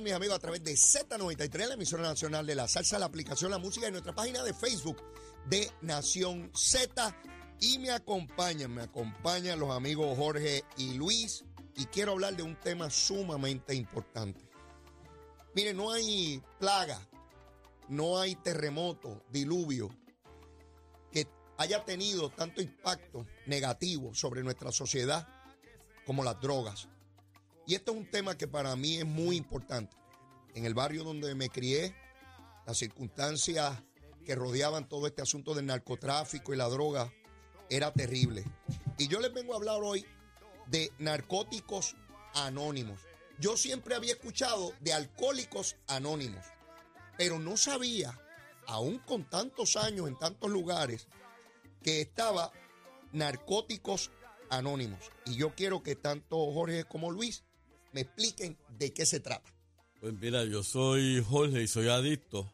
mis amigos, a través de Z93, la emisora nacional de la salsa, la aplicación La Música y nuestra página de Facebook de Nación Z. Y me acompañan, me acompañan los amigos Jorge y Luis. Y quiero hablar de un tema sumamente importante. Miren, no hay plaga, no hay terremoto, diluvio que haya tenido tanto impacto negativo sobre nuestra sociedad como las drogas. Y esto es un tema que para mí es muy importante. En el barrio donde me crié, las circunstancias que rodeaban todo este asunto del narcotráfico y la droga era terrible. Y yo les vengo a hablar hoy de narcóticos anónimos. Yo siempre había escuchado de alcohólicos anónimos, pero no sabía, aún con tantos años en tantos lugares, que estaba narcóticos anónimos. Y yo quiero que tanto Jorge como Luis me expliquen de qué se trata. Pues mira, yo soy Jorge y soy adicto.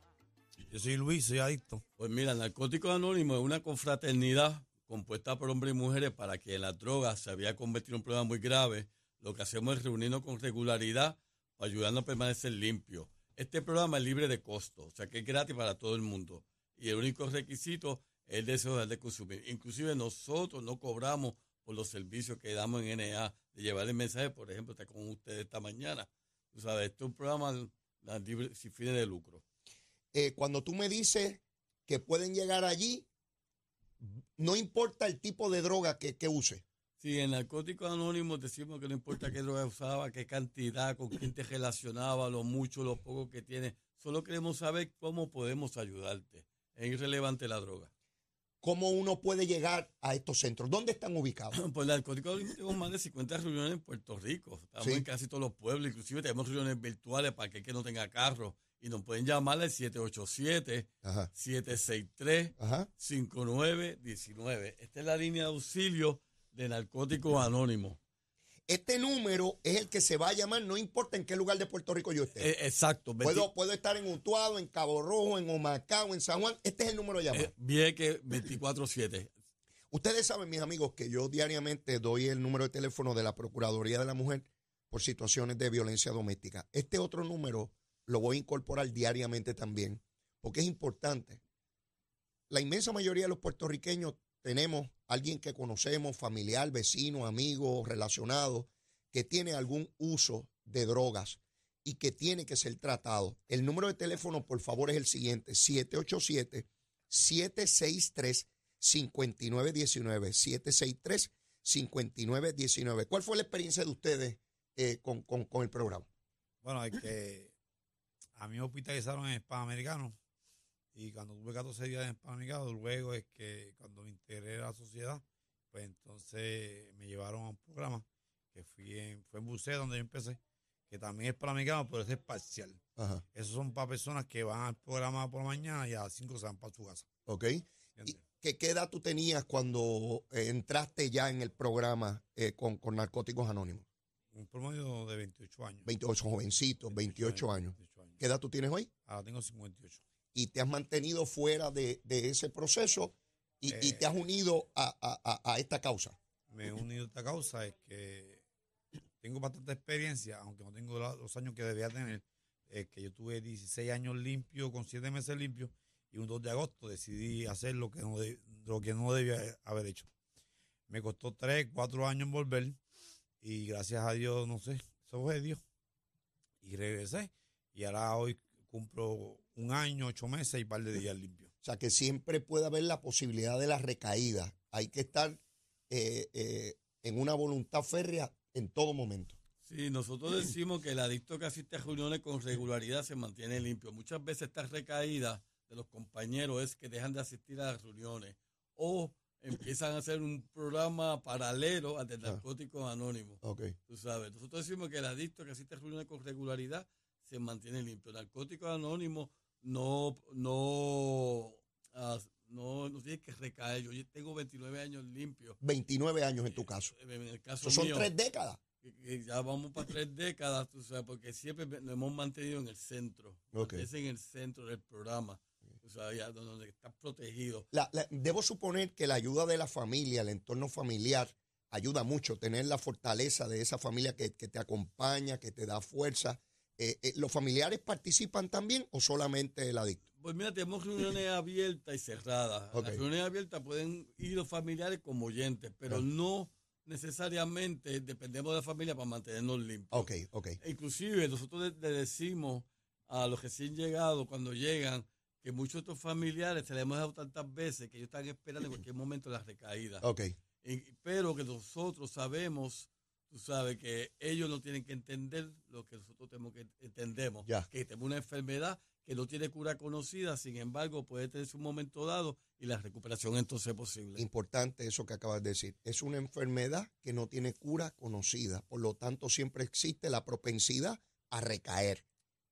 Yo soy Luis, soy adicto. Pues mira, Narcóticos Anónimos es una confraternidad compuesta por hombres y mujeres para que la droga se había convertido en un problema muy grave. Lo que hacemos es reunirnos con regularidad para ayudarnos a permanecer limpios. Este programa es libre de costo, o sea que es gratis para todo el mundo. Y el único requisito es el deseo de consumir. Inclusive nosotros no cobramos por los servicios que damos en NA, de llevar el mensaje, por ejemplo, está con ustedes esta mañana. Tú sabes, esto es un programa sin fines de lucro. Eh, cuando tú me dices que pueden llegar allí, no importa el tipo de droga que, que use. Sí, en Narcóticos Anónimos decimos que no importa qué droga usaba, qué cantidad, con quién te relacionaba, lo mucho, lo poco que tiene. Solo queremos saber cómo podemos ayudarte. Es irrelevante la droga. ¿Cómo uno puede llegar a estos centros? ¿Dónde están ubicados? Pues Narcóticos Anónimos tenemos más de 50 reuniones en Puerto Rico. Estamos Sí. en casi todos los pueblos. Inclusive tenemos reuniones virtuales para aquel que no tenga carro. Y nos pueden llamar al 787 Ajá. 763 Ajá. 5919. Esta es la línea de auxilio de Narcóticos Anónimos. Este número es el que se va a llamar, no importa en qué lugar de Puerto Rico yo esté. Eh, exacto. puedo, puedo estar en Utuado, en Cabo Rojo, en Humacao, en San Juan. Este es el número a llamar. Eh, Vieques 24-7. Ustedes saben, mis amigos, que yo diariamente doy el número de teléfono de la Procuraduría de la Mujer por situaciones de violencia doméstica. Este otro número lo voy a incorporar diariamente también, porque es importante. La inmensa mayoría de los puertorriqueños tenemos alguien que conocemos, familiar, vecino, amigo, relacionado, que tiene algún uso de drogas y que tiene que ser tratado. El número de teléfono, por favor, es el siguiente, 787 763 5919 763 5919 ¿Cuál fue la experiencia de ustedes eh, con, con- con el programa? Bueno, a mí me hospitalizaron en Hispanoamericano y cuando tuve 14 días en Hispanoamericano, luego es que cuando me integré a la sociedad, pues entonces me llevaron a un programa que fui en, fue en Buceo donde yo empecé, que también es Hispanoamericano, pero ese es parcial. Ajá. Esos son para personas que van al programa por la mañana y a las 5 se van para su casa. ¿Ok? ¿Y qué, qué edad tú tenías cuando eh, entraste ya en el programa eh, con, con Narcóticos Anónimos? Un promedio de 28 años. 28 jovencitos, 28 años. 28 años. ¿Qué edad tú tienes hoy? Ahora tengo 58. Y te has mantenido fuera de, de ese proceso y, y Eh. te has unido a, a- esta causa. me he unido a esta causa es que tengo bastante experiencia, aunque no tengo los años que debía tener, es que yo tuve 16 años limpio, con 7 meses limpio, y un 2 de agosto decidí hacer lo que no, de- lo que no debía haber hecho. Me costó 3, 4 años en volver, y gracias a Dios, no sé, eso fue Dios. Y regresé, y ahora hoy cumplo un año, 8 meses y par de días limpio. O sea, que siempre puede haber la posibilidad de la recaída. Hay que estar eh, eh, en una voluntad férrea en todo momento. Sí, nosotros decimos que el adicto que asiste a reuniones con regularidad se mantiene limpio. Muchas veces esta recaída de los compañeros es que dejan de asistir a las reuniones o empiezan a hacer un programa paralelo al de Narcóticos Anónimos. Ok. Tú sabes, nosotros decimos que el adicto que asiste a reuniones con regularidad se mantiene limpio. Narcóticos Anónimos no, no, ah, no, no tiene que recaer. Yo tengo 29 años limpios. 29 años en tu caso. En el caso Eso son mío, tres décadas. ya vamos para tres décadas, tú sabes, porque siempre nos hemos mantenido en el centro. Es en el centro del programa. O sea, ya donde donde estás protegido. La- la- debo suponer que la ayuda de la familia, el entorno familiar, ayuda mucho. Tener la fortaleza de esa familia que, que te acompaña, que te da fuerza, eh, eh, ¿los familiares participan también o solamente el adicto? Pues mira, tenemos reuniones abiertas y cerradas. Ok. Las reuniones abiertas pueden ir los familiares como oyentes, pero no necesariamente dependemos de la familia para mantenernos limpios. Ok, ok. Inclusive nosotros le, decimos a los recién llegados cuando llegan que muchos de estos familiares se les hemos dado tantas veces que ellos están esperando en cualquier momento la recaída. Ok, Y- pero que nosotros sabemos, tú sabes, que ellos no tienen que entender lo que nosotros tenemos que entendemos. Ya. Que tenemos una enfermedad que no tiene cura conocida, sin embargo, puede tener un momento dado y la recuperación entonces es posible. importante eso que acabas de decir. Es una enfermedad que no tiene cura conocida, por lo tanto siempre existe la propensidad a recaer.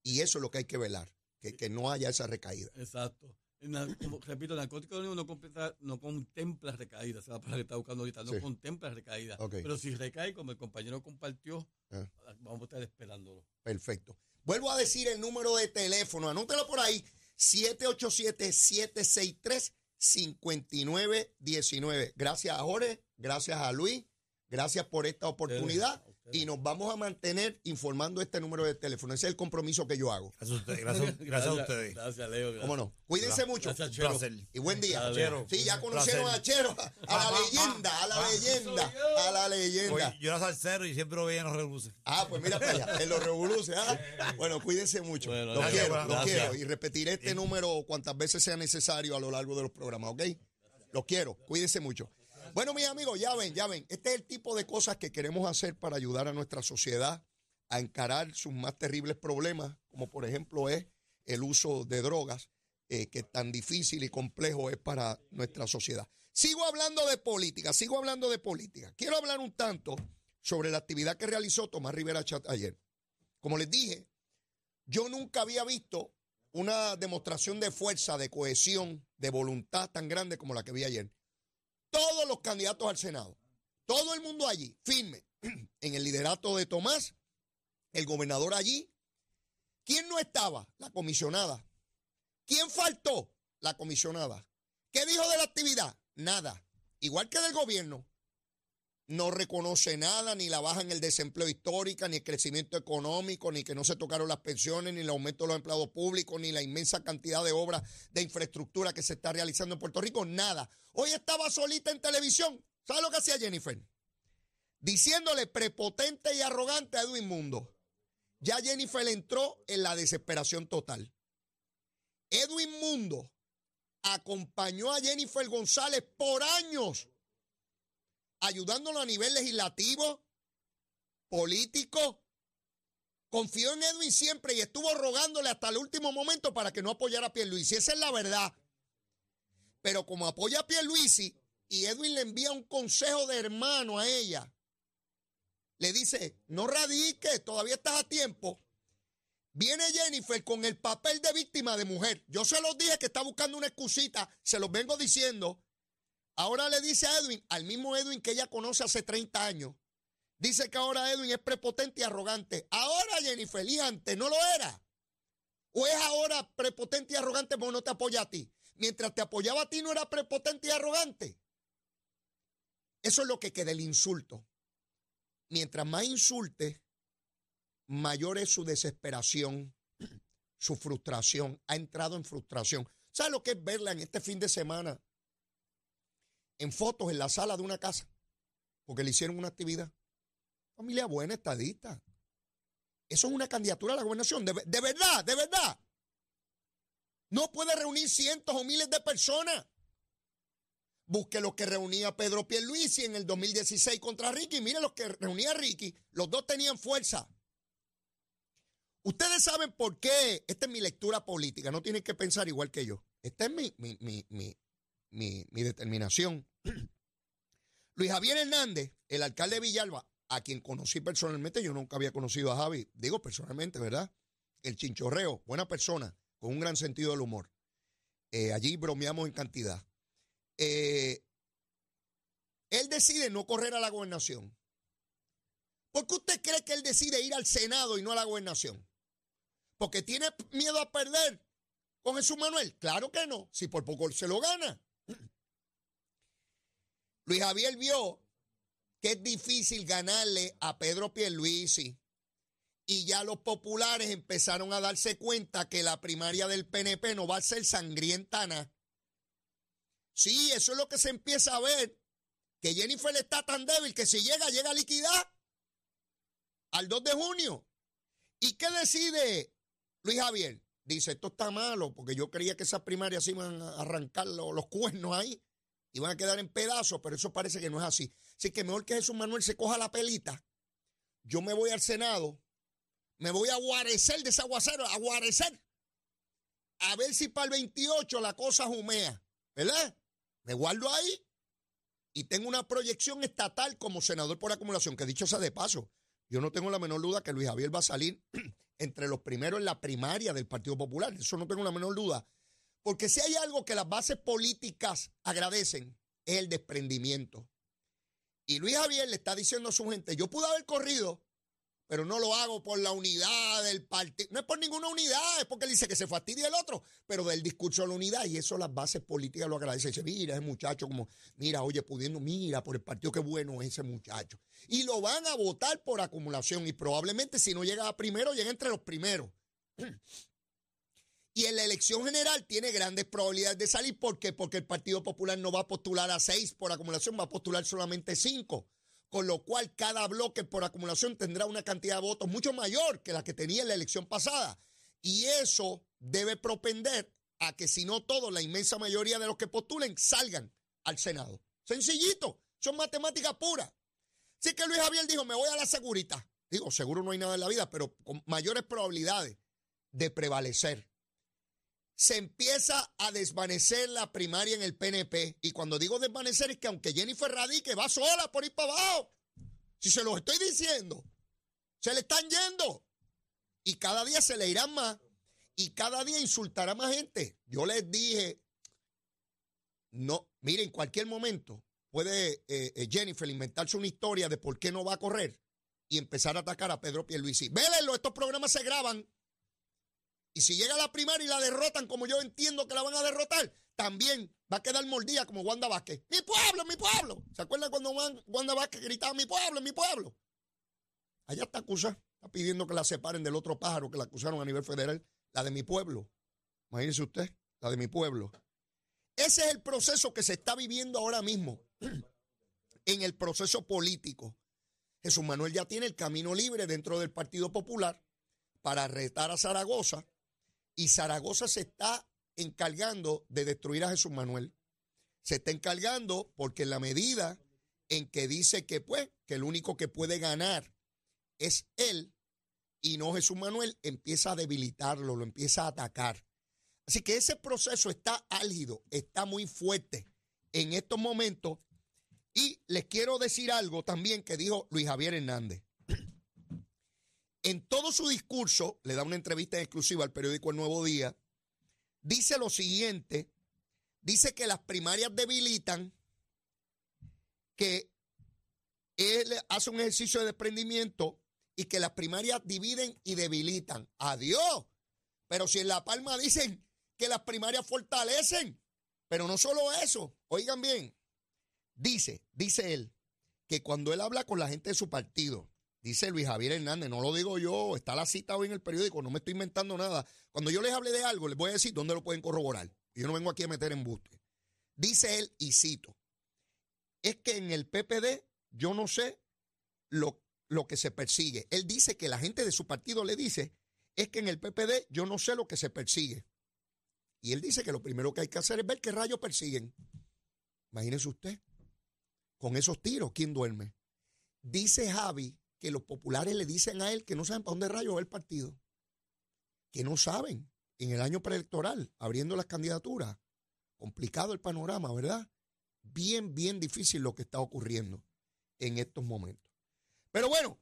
Y eso es lo que hay que velar, que, que no haya esa recaída. Exacto. Como, repito, el narcótico no, completa- no contempla recaída, esa es la palabra que está buscando ahorita, no Sí. contempla recaída. Ok. Pero si recae, como el compañero compartió, Ah. vamos a estar esperándolo. Perfecto. Vuelvo a decir el número de teléfono, anótelo por ahí, 787-763-5919. Gracias a Jorge, gracias a Luis, gracias por esta oportunidad ustedes. Y nos vamos a mantener informando este número de teléfono. Ese es el compromiso que yo hago. Gracias a ustedes. Gracias, gracias a ustedes. Gracias, Leo. gracias. ¿Cómo no? Cuídense Gra- mucho. Gracias, Chero. Y buen día. Chero. Sí, ya conocieron placer. a Chero, a la leyenda, a la leyenda, a la leyenda. Oye, yo era salsero y siempre lo veía en los reluces. Ah, pues mira para allá, en los revoluces. ¿ah? Bueno, cuídense mucho. Bueno, los quiero, los quiero. Y repetiré este número cuantas veces sea necesario a lo largo de los programas, ¿ok? Los quiero, cuídense mucho. Bueno, mis amigos, ya ven, ya ven. Este es el tipo de cosas que queremos hacer para ayudar a nuestra sociedad a encarar sus más terribles problemas, como por ejemplo es el uso de drogas, eh, que tan difícil y complejo es para nuestra sociedad. Sigo hablando de política, sigo hablando de política. Quiero hablar un tanto sobre la actividad que realizó Tomás Rivera Chat ayer. Como les dije, yo nunca había visto una demostración de fuerza, de cohesión, de voluntad tan grande como la que vi ayer. Todos los candidatos al Senado, todo el mundo allí, firme, en el liderato de Tomás, el gobernador allí. ¿Quién no estaba? La comisionada. ¿Quién faltó? La comisionada. ¿Qué dijo de la actividad? Nada. Igual que del gobierno. No reconoce nada, ni la baja en el desempleo histórica, ni el crecimiento económico, ni que no se tocaron las pensiones, ni el aumento de los empleados públicos, ni la inmensa cantidad de obras de infraestructura que se está realizando en Puerto Rico. Nada. Hoy estaba solita en televisión. ¿Sabe lo que hacía Jennifer? Diciéndole prepotente y arrogante a Edwin Mundo. Ya Jennifer entró en la desesperación total. Edwin Mundo acompañó a Jennifer González por años, ayudándolo a nivel legislativo, político. Confió en Edwin siempre y estuvo rogándole hasta el último momento para que no apoyara a Pierluisi. Esa es la verdad. Pero como apoya a Pierluisi y Edwin le envía un consejo de hermano a ella, le dice, no radique, todavía estás a tiempo. Viene Jennifer con el papel de víctima de mujer. Yo se los dije que está buscando una excusita, se los vengo diciendo. Ahora le dice a Edwin, al mismo Edwin que ella conoce hace 30 años. Dice que ahora Edwin es prepotente y arrogante. Ahora Jennifer, y antes no lo era. ¿O es ahora prepotente y arrogante porque no te apoya a ti? Mientras te apoyaba a ti no era prepotente y arrogante. Eso es lo que queda el insulto. Mientras más insulte, mayor es su desesperación, su frustración. Ha entrado en frustración. ¿Sabe lo que es verla en este fin de semana? En fotos en la sala de una casa, porque le hicieron una actividad. Familia buena, estadista. Eso es una candidatura a la gobernación. De, de verdad, de verdad. No puede reunir cientos o miles de personas. Busque lo que reunía Pedro Pierluisi en el 2016 contra Ricky. Mire lo que reunía Ricky. Los dos tenían fuerza. Ustedes saben por qué. Esta es mi lectura política. No tienen que pensar igual que yo. Esta es mi, mi, mi, mi, mi, mi determinación. Luis Javier Hernández, el alcalde de Villalba, a quien conocí personalmente, yo nunca había conocido a Javi, digo personalmente, ¿verdad? El chinchorreo, buena persona, con un gran sentido del humor. Eh, allí bromeamos en cantidad. Eh, él decide no correr a la gobernación. ¿Por qué usted cree que él decide ir al Senado y no a la gobernación? ¿Porque tiene miedo a perder con Jesús Manuel? Claro que no, si por poco se lo gana. Luis Javier vio que es difícil ganarle a Pedro Pierluisi y ya los populares empezaron a darse cuenta que la primaria del PNP no va a ser sangrientana. Sí, eso es lo que se empieza a ver, que Jennifer está tan débil que si llega, llega a liquidar al 2 de junio. ¿Y qué decide Luis Javier? Dice, esto está malo, porque yo creía que esas primarias iban a arrancar los, los cuernos ahí, iban a quedar en pedazos, pero eso parece que no es así. Así que mejor que Jesús Manuel se coja la pelita. Yo me voy al Senado, me voy a guarecer de a guarecer. A ver si para el 28 la cosa humea, ¿verdad? Me guardo ahí y tengo una proyección estatal como senador por acumulación, que dicho sea de paso, yo no tengo la menor duda que Luis Javier va a salir entre los primeros en la primaria del Partido Popular. Eso no tengo la menor duda. Porque si hay algo que las bases políticas agradecen, es el desprendimiento. Y Luis Javier le está diciendo a su gente, yo pude haber corrido, pero no lo hago por la unidad del partido. No es por ninguna unidad, es porque él dice que se fastidia el otro, pero del discurso de la unidad. Y eso las bases políticas lo agradecen. Dice, mira, ese muchacho como, mira, oye, pudiendo, mira, por el partido, qué bueno es ese muchacho. Y lo van a votar por acumulación. Y probablemente si no llega a primero, llega entre los primeros. Y en la elección general tiene grandes probabilidades de salir. ¿Por qué? Porque el Partido Popular no va a postular a seis por acumulación, va a postular solamente cinco. Con lo cual cada bloque por acumulación tendrá una cantidad de votos mucho mayor que la que tenía en la elección pasada. Y eso debe propender a que si no todos, la inmensa mayoría de los que postulen salgan al Senado. Sencillito, son matemáticas puras. Así que Luis Javier dijo, me voy a la segurita. Digo, seguro no hay nada en la vida, pero con mayores probabilidades de prevalecer se empieza a desvanecer la primaria en el PNP. Y cuando digo desvanecer es que aunque Jennifer radique, va sola por ir para abajo. Si se lo estoy diciendo, se le están yendo. Y cada día se le irán más. Y cada día insultará más gente. Yo les dije, no, miren, en cualquier momento puede eh, eh, Jennifer inventarse una historia de por qué no va a correr y empezar a atacar a Pedro Pierluisi. Vélenlo, estos programas se graban. Y si llega la primaria y la derrotan como yo entiendo que la van a derrotar, también va a quedar mordida como Wanda Vázquez. ¡Mi pueblo, mi pueblo! ¿Se acuerdan cuando Wanda Vázquez gritaba mi pueblo, mi pueblo? Allá está acusa, está pidiendo que la separen del otro pájaro que la acusaron a nivel federal, la de mi pueblo. Imagínese usted, la de mi pueblo. Ese es el proceso que se está viviendo ahora mismo en el proceso político. Jesús Manuel ya tiene el camino libre dentro del Partido Popular para retar a Zaragoza y Zaragoza se está encargando de destruir a Jesús Manuel. Se está encargando porque en la medida en que dice que pues, que el único que puede ganar es él y no Jesús Manuel, empieza a debilitarlo, lo empieza a atacar. Así que ese proceso está álgido, está muy fuerte en estos momentos. Y les quiero decir algo también que dijo Luis Javier Hernández. En todo su discurso, le da una entrevista exclusiva al periódico El Nuevo Día, dice lo siguiente, dice que las primarias debilitan, que él hace un ejercicio de desprendimiento y que las primarias dividen y debilitan. Adiós. Pero si en La Palma dicen que las primarias fortalecen, pero no solo eso, oigan bien, dice, dice él, que cuando él habla con la gente de su partido, Dice Luis Javier Hernández, no lo digo yo, está la cita hoy en el periódico, no me estoy inventando nada. Cuando yo les hable de algo, les voy a decir dónde lo pueden corroborar. Yo no vengo aquí a meter embuste. Dice él, y cito, es que en el PPD yo no sé lo, lo que se persigue. Él dice que la gente de su partido le dice, es que en el PPD yo no sé lo que se persigue. Y él dice que lo primero que hay que hacer es ver qué rayos persiguen. Imagínese usted, con esos tiros, ¿quién duerme? Dice Javi que los populares le dicen a él que no saben para dónde rayo va el partido. Que no saben. En el año preelectoral, abriendo las candidaturas. Complicado el panorama, ¿verdad? Bien, bien difícil lo que está ocurriendo en estos momentos. Pero bueno,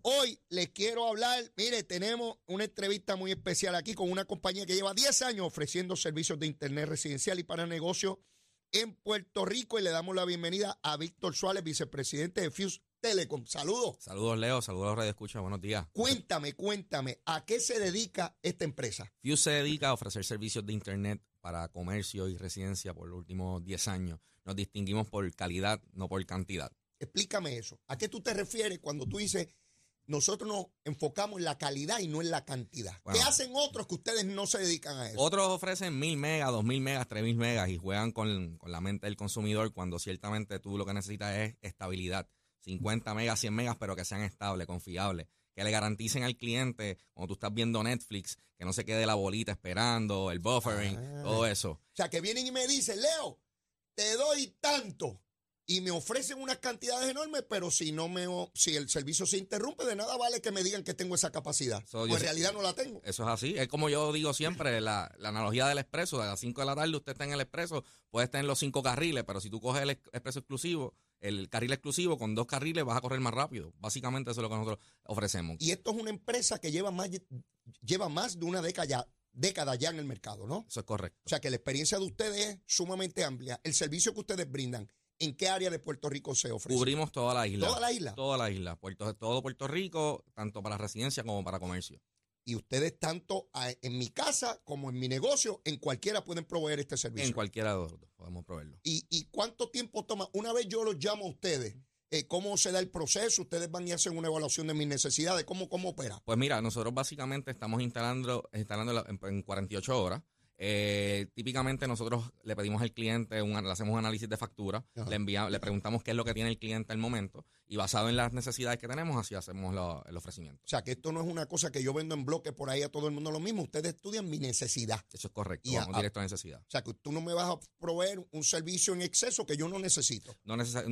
hoy les quiero hablar, mire, tenemos una entrevista muy especial aquí con una compañía que lleva 10 años ofreciendo servicios de Internet residencial y para negocios en Puerto Rico y le damos la bienvenida a Víctor Suárez, vicepresidente de Fuse Telecom. Saludos. Saludos, Leo. Saludos, Radio Escucha. Buenos días. Cuéntame, cuéntame, ¿a qué se dedica esta empresa? Fuse se dedica a ofrecer servicios de Internet para comercio y residencia por los últimos 10 años. Nos distinguimos por calidad, no por cantidad. Explícame eso. ¿A qué tú te refieres cuando tú dices nosotros nos enfocamos en la calidad y no en la cantidad. ¿Qué hacen otros que ustedes no se dedican a eso? Otros ofrecen mil megas, dos mil megas, tres mil megas y juegan con, con la mente del consumidor cuando ciertamente tú lo que necesitas es estabilidad. 50 megas, 100 megas, pero que sean estables, confiables. Que le garanticen al cliente, cuando tú estás viendo Netflix, que no se quede la bolita esperando, el buffering, Ah. todo eso. O sea, que vienen y me dicen, Leo, te doy tanto. Y me ofrecen unas cantidades enormes, pero si no me si el servicio se interrumpe, de nada vale que me digan que tengo esa capacidad. So, pues en realidad no la tengo. Eso es así. Es como yo digo siempre, la, la analogía del expreso. A las 5 de la tarde usted está en el expreso, puede estar en los cinco carriles, pero si tú coges el ex- expreso exclusivo, el carril exclusivo, con dos carriles vas a correr más rápido. Básicamente eso es lo que nosotros ofrecemos. Y esto es una empresa que lleva más, lleva más de una década ya, década ya en el mercado, ¿no? Eso es correcto. O sea, que la experiencia de ustedes es sumamente amplia. El servicio que ustedes brindan, ¿en qué área de Puerto Rico se ofrece? Cubrimos toda la isla. Toda la isla. Toda la isla. Puerto, todo Puerto Rico, tanto para residencia como para comercio. Y ustedes, tanto a- en mi casa como en mi negocio, en cualquiera pueden proveer este servicio. En cualquiera de los dos podemos proveerlo. ¿Y, y cuánto tiempo toma? Una vez yo los llamo a ustedes, eh, ¿cómo se da el proceso? Ustedes van y hacen una evaluación de mis necesidades. ¿Cómo, cómo opera? Pues mira, nosotros básicamente estamos instalando, instalando en, en 48 horas. Eh, típicamente nosotros le pedimos al cliente, un, le hacemos un análisis de factura, Ajá. le, envia- le preguntamos qué es lo que tiene el cliente al momento y basado en las necesidades que tenemos, así hacemos lo- el ofrecimiento. O sea, que esto no es una cosa que yo vendo en bloque por ahí a todo el mundo lo mismo. Ustedes estudian mi necesidad. Eso es correcto, Y vamos a- directo a necesidad. O sea, que tú no me vas a proveer un servicio en exceso que yo no necesito. No necesar-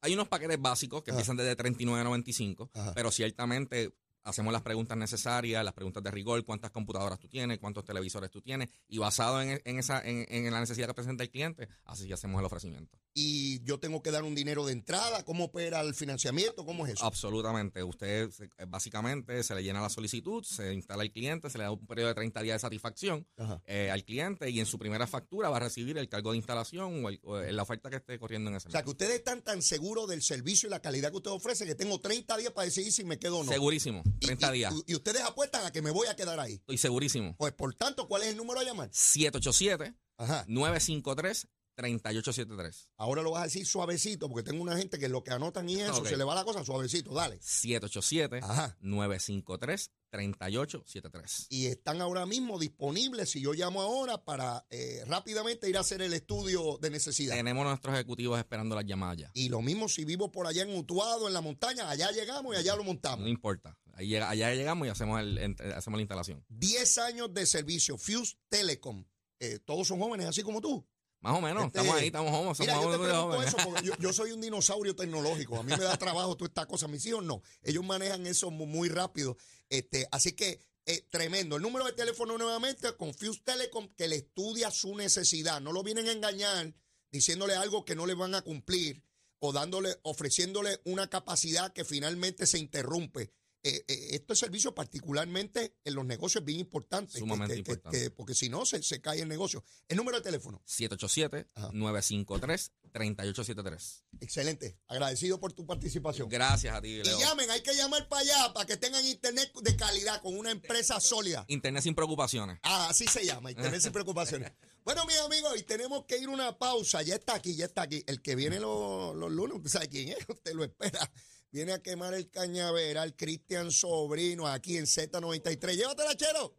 hay unos paquetes básicos que Ajá. empiezan desde 39.95, Ajá. pero ciertamente hacemos las preguntas necesarias, las preguntas de rigor, cuántas computadoras tú tienes, cuántos televisores tú tienes, y basado en, en esa, en, la necesidad que presenta el cliente, así hacemos el ofrecimiento. Y yo tengo que dar un dinero de entrada. ¿Cómo opera el financiamiento? ¿Cómo es eso? Absolutamente. Usted básicamente se le llena la solicitud, se instala el cliente, se le da un periodo de 30 días de satisfacción eh, al cliente y en su primera factura va a recibir el cargo de instalación o, el- o la oferta que esté corriendo en ese O sea, mes. que ustedes están tan seguros del servicio y la calidad que ustedes ofrecen que tengo 30 días para decidir si me quedo o no. Segurísimo. Y- 30 y- días. Y, y ustedes apuestan a que me voy a quedar ahí. Estoy segurísimo. Pues por tanto, ¿cuál es el número a llamar? 787 Ajá. 953 3873. Ahora lo vas a decir suavecito, porque tengo una gente que lo que anotan y eso, se le va la cosa suavecito, dale. 787 Ajá. 953 3873. Y están ahora mismo disponibles, si yo llamo ahora, para eh, rápidamente ir a hacer el estudio de necesidad. Tenemos nuestros ejecutivos esperando las llamadas ya. Y lo mismo si vivo por allá en Utuado, en la montaña, allá llegamos y allá lo No montamos. importa. Ahí llega- allá llegamos y hacemos, el, hacemos la instalación. 10 años de servicio, Fuse Telecom. Eh, todos son jóvenes, así como tú. Más o menos. Este, estamos ahí, estamos. Mira, somos yo te jóvenes, pregunto jóvenes. eso porque yo, yo soy un dinosaurio tecnológico. A mí me da trabajo toda esta cosa. Mis hijos no. Ellos manejan eso mu- muy rápido. Este, así que, eh, tremendo. El número de teléfono nuevamente, Confuse Telecom, que le estudia su necesidad. No lo vienen a engañar diciéndole algo que no le van a cumplir o dándole, ofreciéndole una capacidad que finalmente se interrumpe. Eh, eh, este servicio, particularmente en los negocios, es bien importante. que- Sumamente que- importante. que- porque si no, se, se cae el negocio. El número de teléfono. 787-953-3873. Excelente. Agradecido por tu participación. Gracias a ti, Y Leo. llamen, hay que llamar para allá para que tengan internet de calidad con una empresa sólida. Internet sin preocupaciones. Ah, así se llama, internet sin preocupaciones. Bueno, mis amigos, y tenemos que ir a una pausa. Ya está aquí, ya está aquí. El que viene los, los lunes, usted sabe quién es, usted lo espera. Viene a quemar el cañaveral, Cristian Sobrino, aquí en Z93. Llévatela, chero.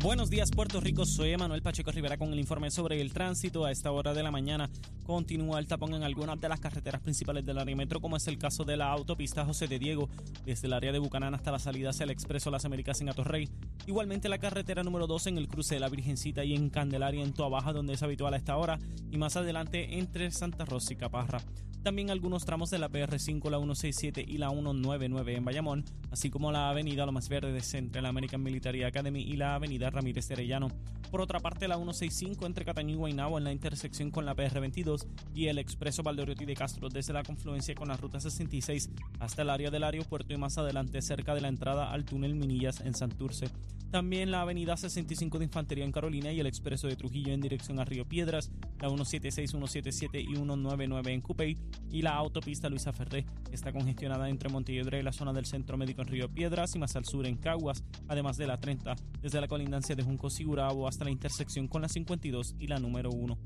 Buenos días Puerto Rico, soy Manuel Pacheco Rivera con el informe sobre el tránsito. A esta hora de la mañana continúa el tapón en algunas de las carreteras principales del área metro, como es el caso de la autopista José de Diego, desde el área de Bucanán hasta la salida hacia el Expreso Las Américas en Atorrey. Igualmente la carretera número 2 en el cruce de la Virgencita y en Candelaria en Toabaja, donde es habitual a esta hora, y más adelante entre Santa Rosa y Caparra. También algunos tramos de la PR5, la 167 y la 199 en Bayamón, así como la avenida Lomas Verdes entre la American Military Academy y la avenida Ramírez de Arellano. Por otra parte, la 165 entre Cataño y Guaynabo en la intersección con la PR22 y el expreso Valdeoriotti de Castro desde la confluencia con la ruta 66 hasta el área del aeropuerto y más adelante cerca de la entrada al túnel Minillas en Santurce. También la avenida 65 de Infantería en Carolina y el expreso de Trujillo en dirección a Río Piedras, la 176, 177 y 199 en Cupey y la autopista Luisa Ferré está congestionada entre Montelledre y la zona del Centro Médico en Río Piedras y más al sur en Caguas, además de la 30 desde la colindancia de Junco Sigurabo hasta la intersección con la 52 y la número 1.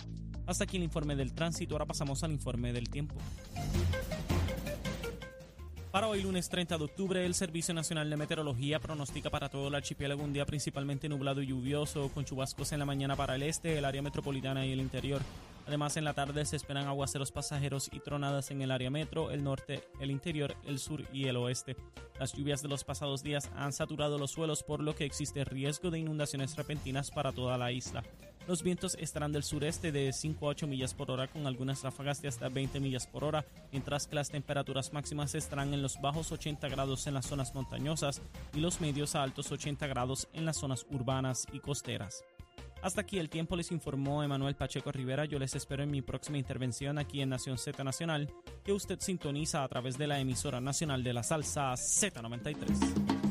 Hasta aquí el informe del tránsito, ahora pasamos al informe del tiempo. Para hoy, lunes 30 de octubre, el Servicio Nacional de Meteorología pronostica para todo el archipiélago un día principalmente nublado y lluvioso, con chubascos en la mañana para el este, el área metropolitana y el interior. Además, en la tarde se esperan aguaceros pasajeros y tronadas en el área metro, el norte, el interior, el sur y el oeste. Las lluvias de los pasados días han saturado los suelos, por lo que existe riesgo de inundaciones repentinas para toda la isla. Los vientos estarán del sureste de 5 a 8 millas por hora con algunas ráfagas de hasta 20 millas por hora, mientras que las temperaturas máximas estarán en los bajos 80 grados en las zonas montañosas y los medios a altos 80 grados en las zonas urbanas y costeras. Hasta aquí el tiempo les informó Emanuel Pacheco Rivera. Yo les espero en mi próxima intervención aquí en Nación Z Nacional, que usted sintoniza a través de la emisora nacional de la salsa Z93.